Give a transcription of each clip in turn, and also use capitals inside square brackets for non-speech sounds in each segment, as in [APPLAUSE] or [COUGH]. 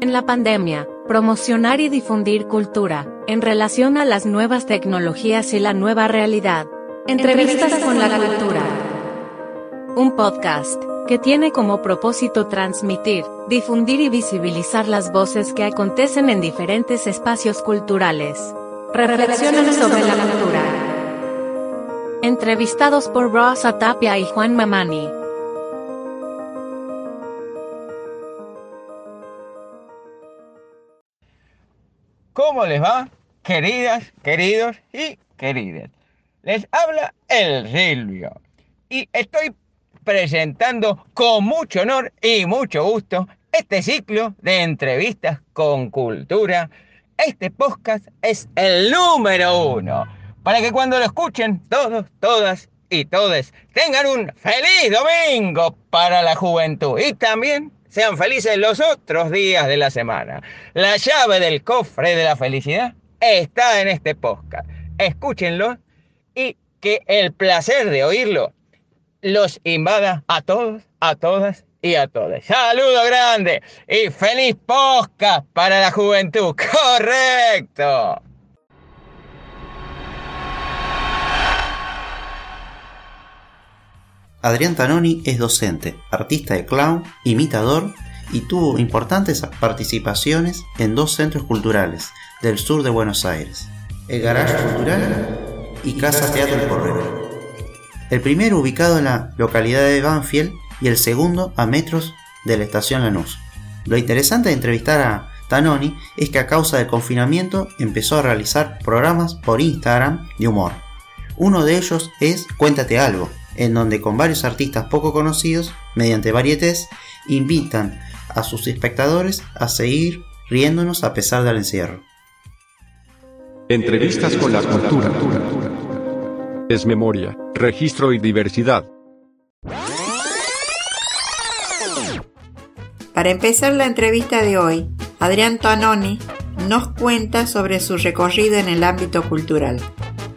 En la pandemia, promocionar y difundir cultura, en relación a las nuevas tecnologías y la nueva realidad. Entrevistas con la cultura. Un podcast que tiene como propósito transmitir, difundir y visibilizar las voces que acontecen en diferentes espacios culturales. Reflexionan sobre la cultura. Entrevistados por Rosa Tapia y Juan Mamani. ¿Cómo les va, queridas, queridos y queridas? Les habla el Silvio y estoy presentando con mucho honor y mucho gusto este ciclo de entrevistas con cultura. Este podcast es el número uno para que cuando lo escuchen todos, todas y todes tengan un feliz domingo para la juventud y también sean felices los otros días de la semana. La llave del cofre de la felicidad está en este podcast. Escúchenlo y que el placer de oírlo los invada a todos, a todas y a todos. Saludo grande y feliz podcast para la juventud. [LAUGHS] Correcto. Adrián Tanoni es docente, artista de clown, imitador y tuvo importantes participaciones en dos centros culturales del sur de Buenos Aires, el Garage Cultural y Casa Teatro El Correo. El primero ubicado en la localidad de Banfield y el segundo a metros de la estación Lanús. Lo interesante de entrevistar a Tanoni es que a causa del confinamiento empezó a realizar programas por Instagram de humor. Uno de ellos es Cuéntate algo, en donde con varios artistas poco conocidos, mediante varietés, invitan a sus espectadores a seguir riéndonos a pesar del encierro. Entrevistas con la cultura. Es memoria, registro y diversidad. Para empezar la entrevista de hoy, Adrián Tononi nos cuenta sobre su recorrido en el ámbito cultural.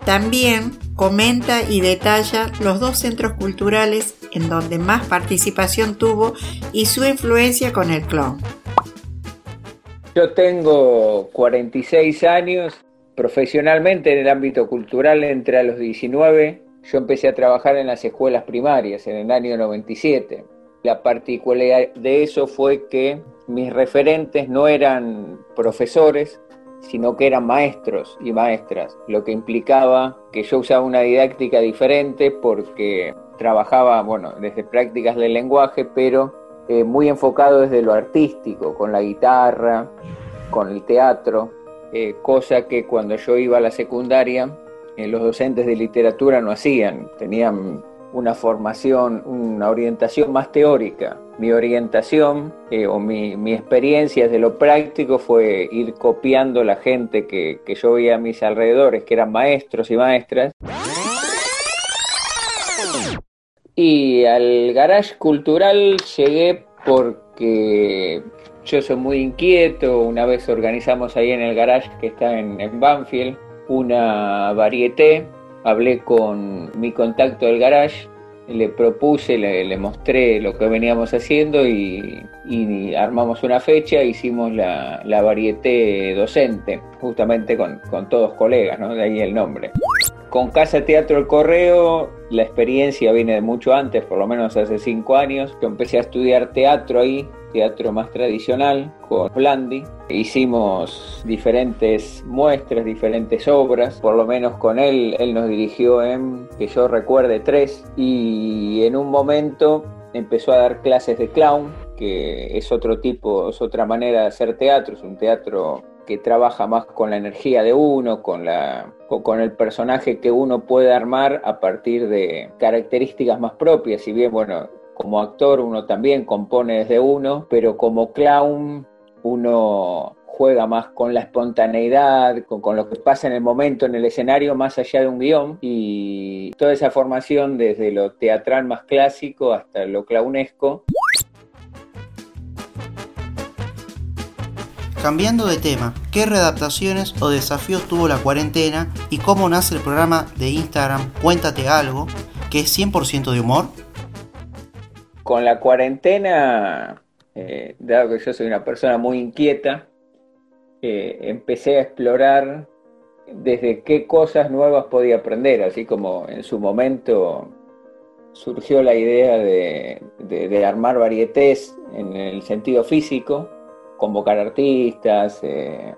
También comenta y detalla los dos centros culturales en donde más participación tuvo y su influencia con el clown. Yo tengo 46 años, profesionalmente en el ámbito cultural entre a los 19. Yo empecé a trabajar en las escuelas primarias en el año 97. La particularidad de eso fue que mis referentes no eran profesores, sino que eran maestros y maestras, lo que implicaba que yo usaba una didáctica diferente porque trabajaba, bueno, desde prácticas del lenguaje, pero eh, muy enfocado desde lo artístico, con la guitarra, con el teatro, eh, cosa que cuando yo iba a la secundaria, eh, los docentes de literatura no hacían, tenían una formación, una orientación más teórica. Mi orientación eh, o mi, experiencia de lo práctico fue ir copiando la gente que, que yo veía a mis alrededores, que eran maestros y maestras. Y al garage cultural llegué porque yo soy muy inquieto. Una vez organizamos ahí en el garage que está en, en Banfield una varieté hablé con mi contacto del garage, le propuse, le, mostré lo que veníamos haciendo y, armamos una fecha, hicimos la, la varieté docente, justamente con, con todos colegas, ¿no? de ahí el nombre. Con Casa Teatro El Correo, la experiencia viene de mucho antes, por lo menos hace cinco años. Yo empecé a estudiar teatro ahí, teatro más tradicional, con Blandi. Hicimos diferentes muestras, diferentes obras, por lo menos con él, él nos dirigió en, que yo recuerde, tres. Y en un momento empezó a dar clases de clown, que es otro tipo, es otra manera de hacer teatro, es un teatro trabaja más con la energía de uno, con, la, con el personaje que uno puede armar a partir de características más propias. Si bien, bueno, como actor uno también compone desde uno, pero como clown uno juega más con la espontaneidad, con, con, lo que pasa en el momento en el escenario, más allá de un guion. Y toda esa formación, desde lo teatral más clásico hasta lo clownesco, Cambiando de tema, ¿qué readaptaciones o desafíos tuvo la cuarentena y cómo nace el programa de Instagram Cuéntate algo, que es 100% de humor? Con la cuarentena eh, dado que yo soy una persona muy inquieta, eh, empecé a explorar desde qué cosas nuevas podía aprender, así como en su momento surgió la idea de, armar varietés en el sentido físico, convocar artistas, eh,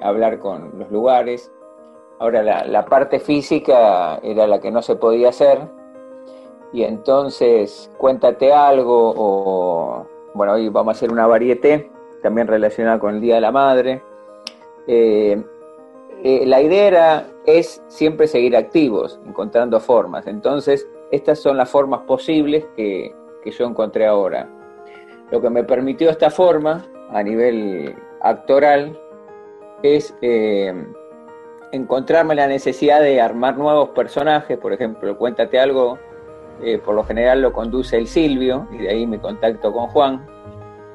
hablar con los lugares. Ahora la, parte física era la que no se podía hacer y entonces cuéntate algo o bueno, hoy vamos a hacer una varieté también relacionada con el Día de la Madre. Eh, eh, la idea era, es siempre seguir activos, encontrando formas. Entonces, estas son las formas posibles que, yo encontré ahora. Lo que me permitió esta forma a nivel actoral es eh, encontrarme la necesidad de armar nuevos personajes, por ejemplo, cuéntate algo, eh, por lo general lo conduce el Silvio, y de ahí me contacto con Juan,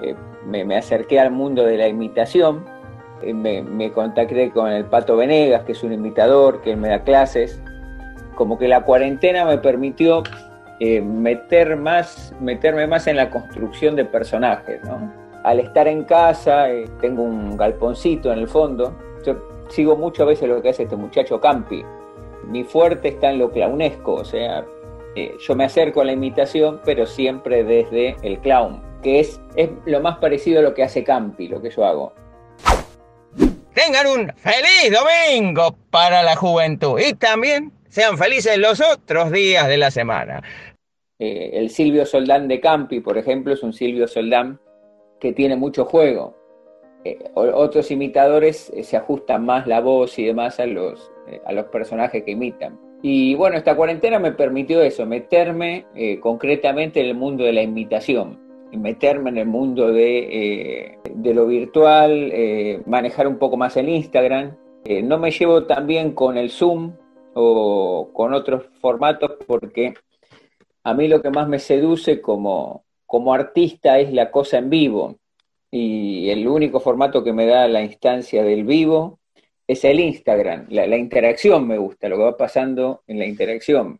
eh, me, acerqué al mundo de la imitación, eh, me, contacté con el Pato Venegas, que es un imitador, que me da clases, como que la cuarentena me permitió meter más, meterme más en la construcción de personajes, Al estar en casa, tengo un galponcito en el fondo, sigo mucho a veces lo que hace este muchacho Campi. Mi fuerte está en lo clownesco, o sea, eh, yo me acerco a la imitación, pero siempre desde el clown, que es, es lo más parecido a lo que hace Campi, lo que yo hago. Tengan un feliz domingo para la juventud y también sean felices los otros días de la semana. Eh, el Silvio Soldán de Campi, por ejemplo, es un Silvio Soldán que tiene mucho juego. Eh, otros imitadores se ajustan más la voz y demás a los, a los personajes que imitan. Y bueno, esta cuarentena me permitió eso, meterme eh, concretamente en el mundo de la invitación, meterme en el mundo de, eh, lo virtual, eh, manejar un poco más el Instagram. no me llevo tan bien con el Zoom o con otros formatos porque a mí lo que más me seduce como, como artista es la cosa en vivo. Y el único formato que me da la instancia del vivo es el Instagram, la, interacción me gusta, lo que va pasando en la interacción.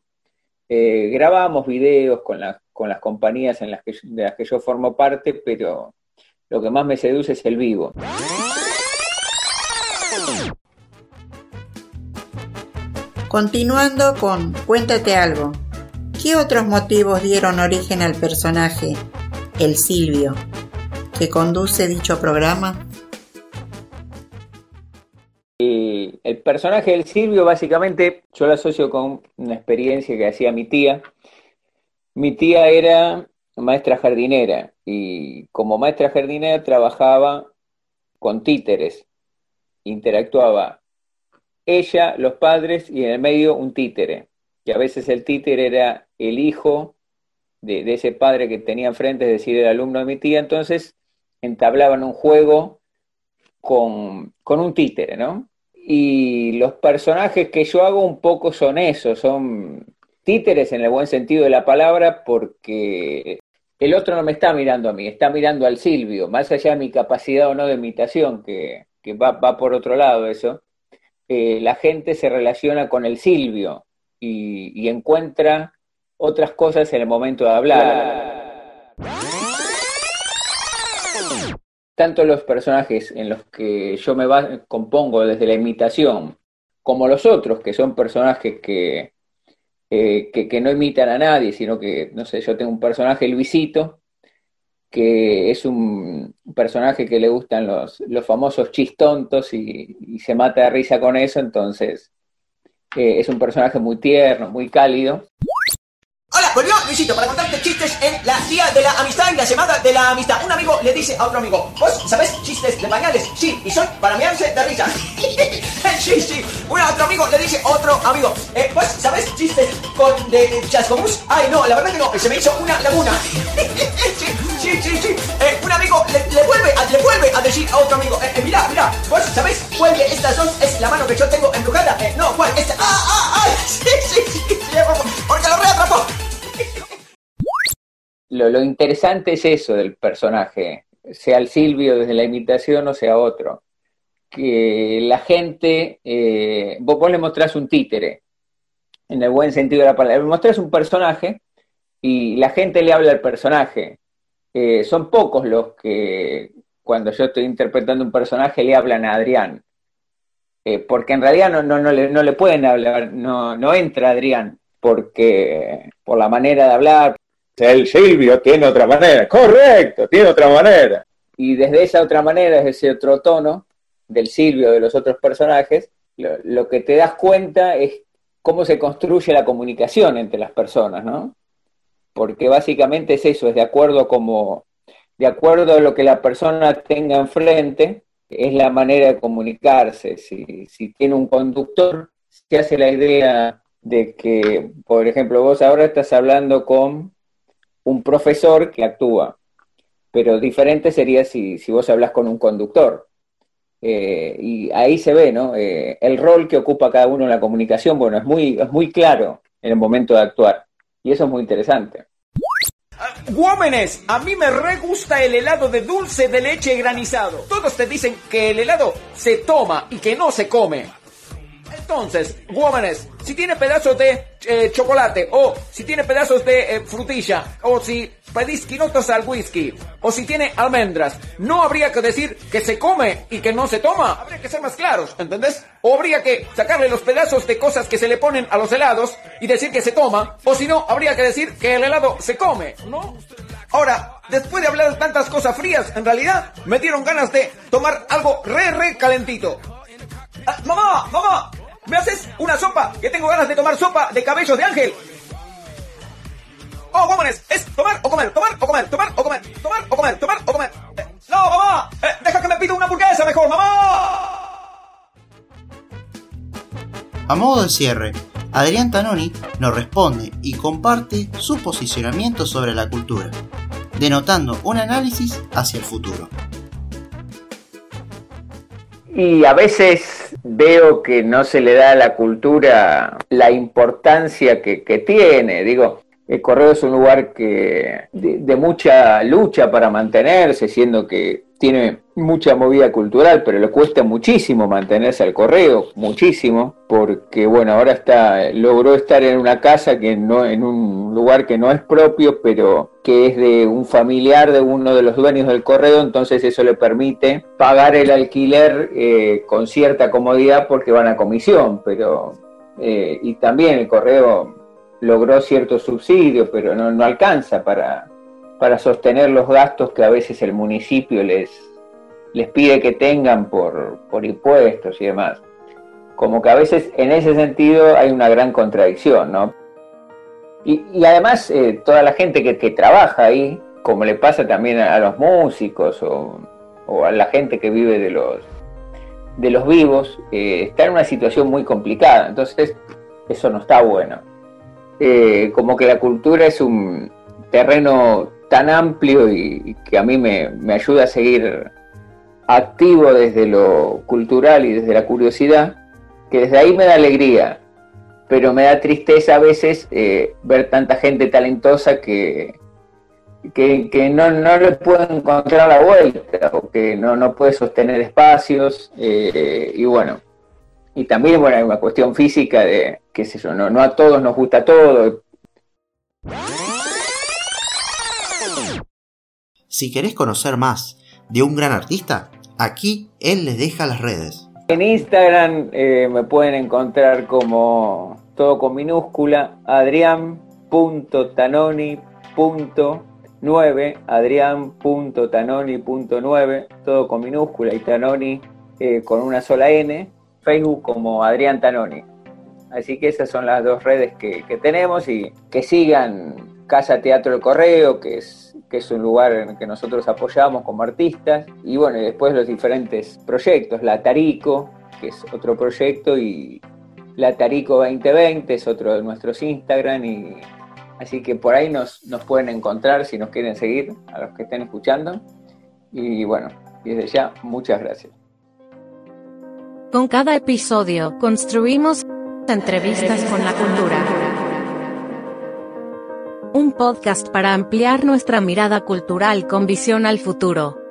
Eh, grabamos videos con, con las compañías en las que, de las que yo formo parte, pero lo que más me seduce es el vivo. Continuando con Cuéntate algo. ¿Qué otros motivos dieron origen al personaje, el Silvio, que conduce dicho programa? El, personaje del Silvio, básicamente, yo lo asocio con una experiencia que hacía mi tía. Mi tía era maestra jardinera y como maestra jardinera trabajaba con títeres, interactuaba ella, los padres y en el medio un títere, que a veces el títere era el hijo de, ese padre que tenía enfrente, es decir, el alumno de mi tía, entonces entablaban un juego con, con un títere, ¿no? Y los personajes que yo hago un poco son esos, son títeres en el buen sentido de la palabra, porque el otro no me está mirando a mí, está mirando al Silvio, más allá de mi capacidad o no de imitación, que, va, por otro lado eso, eh, la gente se relaciona con el Silvio y, encuentra otras cosas en el momento de hablar. Tanto los personajes en los que yo me compongo desde la imitación, como los otros, que son personajes que, eh, que, no imitan a nadie, sino que, no sé, yo tengo un personaje, Luisito, que es un personaje que le gustan los, los famosos chistontos y, y se mata de risa con eso, entonces eh, es un personaje muy tierno, muy cálido. Hola, volvió Luisito para contarte chistes en la día de la amistad y la semana de la amistad. Un amigo le dice a otro amigo, ¿vos sabés chistes de pañales? Sí, y son para mearse de risa. [LAUGHS] sí, sí. Un otro amigo le dice a otro amigo, eh, ¿vos sabés chistes con de chascomús? Ay, no, la verdad que no, se me hizo una laguna. [LAUGHS] sí, sí, sí, sí. Eh, le, vuelve a, le vuelve a decir a otro amigo, eh, eh mira, mira, ¿vos sabés cuál de estas dos es la mano que yo tengo embrujada? Eh, no, ¿cuál? Esta. ¡Ah, ah, ay! [LAUGHS] Sí, sí, sí, sí, porque lo reatrapó lo, interesante es eso del personaje, sea el Silvio desde la imitación o sea otro. Que la gente, eh, vos, le mostrás un títere, en el buen sentido de la palabra, le mostrás un personaje y la gente le habla al personaje. Eh, son pocos los que cuando yo estoy interpretando un personaje le hablan a Adrián. Eh, porque en realidad no, no, no, le, no le pueden hablar, no, no entra Adrián, porque por la manera de hablar. El Silvio tiene otra manera, correcto, tiene otra manera. Y desde esa otra manera, desde ese otro tono del Silvio, de los otros personajes, lo, lo que te das cuenta es cómo se construye la comunicación entre las personas, ¿no? Porque básicamente es eso, es de acuerdo como, de acuerdo a lo que la persona tenga enfrente, es la manera de comunicarse. Si, si tiene un conductor, se hace la idea de que, por ejemplo, vos ahora estás hablando con un profesor que actúa, pero diferente sería si, si vos hablas con un conductor. Eh, y ahí se ve, ¿no? Eh, el rol que ocupa cada uno en la comunicación, bueno, es muy, es muy claro en el momento de actuar. Y eso es muy interesante. Guómenes, a mí me re gusta el helado de dulce de leche granizado. Todos te dicen que el helado se toma y que no se come. Entonces, guómenes, si tiene pedazos de eh, chocolate, o si tiene pedazos de eh, frutilla, o si pedís quinotos al whisky, o si tiene almendras, no habría que decir que se come y que no se toma. Habría que ser más claros, ¿entendés? O habría que sacarle los pedazos de cosas que se le ponen a los helados y decir que se toma, o si no, habría que decir que el helado se come, ¿no? Ahora, después de hablar de tantas cosas frías, en realidad me dieron ganas de tomar algo re, re calentito. Ah, mamá, mamá, ¿me haces una sopa? Que tengo ganas de tomar sopa de cabellos de ángel. Oh, jóvenes, es tomar o comer, tomar o comer, tomar o comer, tomar o comer, tomar o comer. Eh, no, mamá, eh, deja que me pida una hamburguesa mejor, mamá. A modo de cierre, Adrián Tanoni nos responde y comparte su posicionamiento sobre la cultura, denotando un análisis hacia el futuro. Y a veces veo que no se le da a la cultura la importancia que, que tiene. Digo, el correo es un lugar que de, mucha lucha para mantenerse, siendo que tiene mucha movida cultural, pero le cuesta muchísimo mantenerse al correo, muchísimo, porque bueno, ahora está, logró estar en una casa que no, en un lugar que no es propio, pero que es de un familiar de uno de los dueños del correo, entonces eso le permite pagar el alquiler eh, con cierta comodidad porque van a comisión, pero eh, y también el correo logró cierto subsidio, pero no, no alcanza para, para sostener los gastos que a veces el municipio les, les pide que tengan por, por impuestos y demás. Como que a veces en ese sentido hay una gran contradicción, ¿no? Y, y además eh, toda la gente que, trabaja ahí, como le pasa también a, a los músicos o, o, a la gente que vive de los, de los vivos, eh, está en una situación muy complicada. Entonces, eso no está bueno. Eh, como que la cultura es un terreno tan amplio y, que a mí me, me, ayuda a seguir activo desde lo cultural y desde la curiosidad, que desde ahí me da alegría, pero me da tristeza a veces eh, ver tanta gente talentosa que, que, no, no, le puede encontrar la vuelta o que no, no puede sostener espacios eh, y bueno, y también bueno, hay una cuestión física de, qué sé yo, no, no a todos nos gusta todo. Si querés conocer más de un gran artista, aquí él les deja las redes. En Instagram eh, me pueden encontrar como todo con minúscula, adrian.tanoni.9, adrian.tanoni.9, todo con minúscula y Tanoni eh, con una sola N, Facebook como Adrián Tanoni. Así que esas son las dos redes que, tenemos y que sigan Casa Teatro El Correo, que es, que es un lugar en el que nosotros apoyamos como artistas, y bueno, después los diferentes proyectos, La Tarico, que es otro proyecto, y La Tarico 2020 es otro de nuestros Instagram, y así que por ahí nos, nos pueden encontrar si nos quieren seguir, a los que estén escuchando, y bueno, desde ya, muchas gracias. Con cada episodio construimos entrevistas con la cultura. Un podcast para ampliar nuestra mirada cultural con visión al futuro.